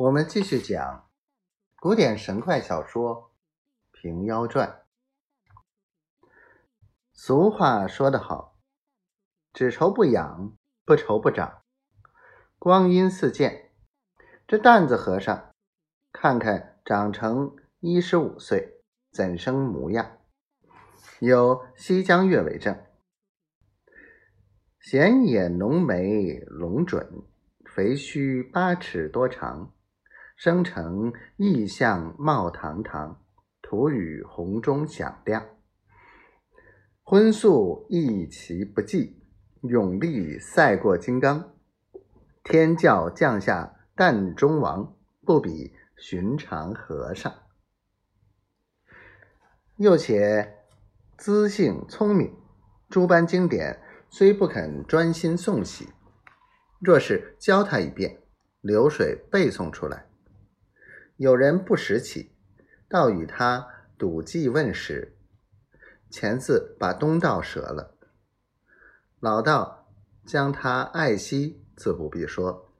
我们继续讲古典神怪小说《平妖传》。俗话说得好：“只愁不痒，不愁不长。”光阴似箭，这担子和尚看看长成一十五岁，怎生模样？有西江月为证：显眼浓眉龙准，肥须八尺多长。生成异象貌堂堂，吐语红钟响亮。荤素异其不济，勇力赛过金刚。天教降下旦中王，不比寻常和尚。又且资性聪明，诸般经典虽不肯专心诵习，若是教他一遍，流水背诵出来。有人不识起，倒与他赌计问时，钱字把东道折了。老道将他爱惜，自不必说，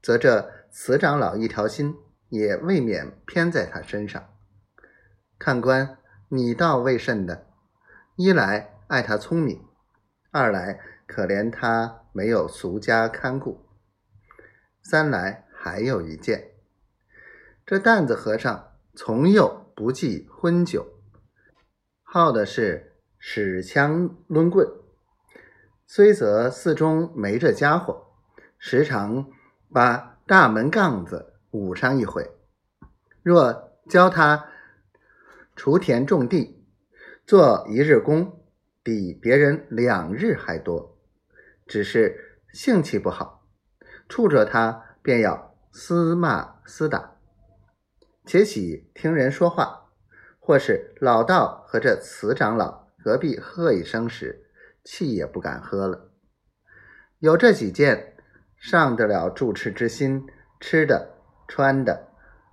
则这慈长老一条心也未免偏在他身上。看官，你倒为甚的？一来爱他聪明，二来可怜他没有俗家看顾，三来还有一件。这担子和尚从幼不忌荤酒，好的是使枪抡棍，虽则寺中没这家伙，时常把大门杠子舞上一回。若教他锄田种地，做一日工，比别人两日还多。只是性气不好，触着他便要厮骂厮打。且喜听人说话，或是老道和这慈长老隔壁喝一声时，气也不敢喝了。有这几件，上得了住持之心，吃的穿的，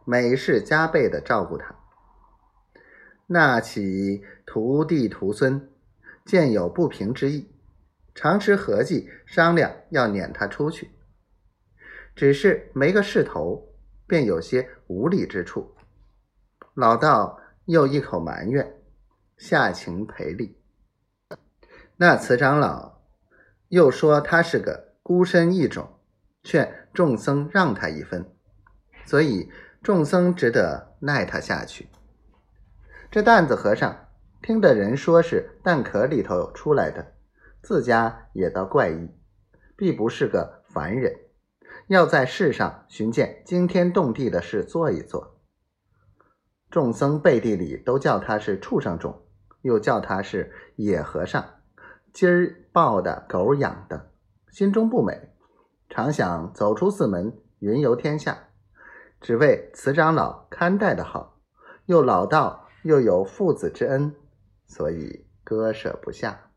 每事加倍的照顾他。那起徒弟徒孙见有不平之意，常持合计商量要撵他出去，只是没个势头。便有些无理之处，老道又一口埋怨，下情赔礼。那慈长老又说他是个孤身异种，劝众僧让他一分，所以众僧只得耐他下去。这担子和尚听的人说是蛋壳里头出来的，自家也倒怪异，必不是个凡人。要在世上寻见惊天动地的事做一做。众僧背地里都叫他是畜生种，又叫他是野和尚，今儿抱的狗养的，心中不美，常想走出寺门云游天下。只为慈长老看待的好，又老道又有父子之恩，所以割舍不下。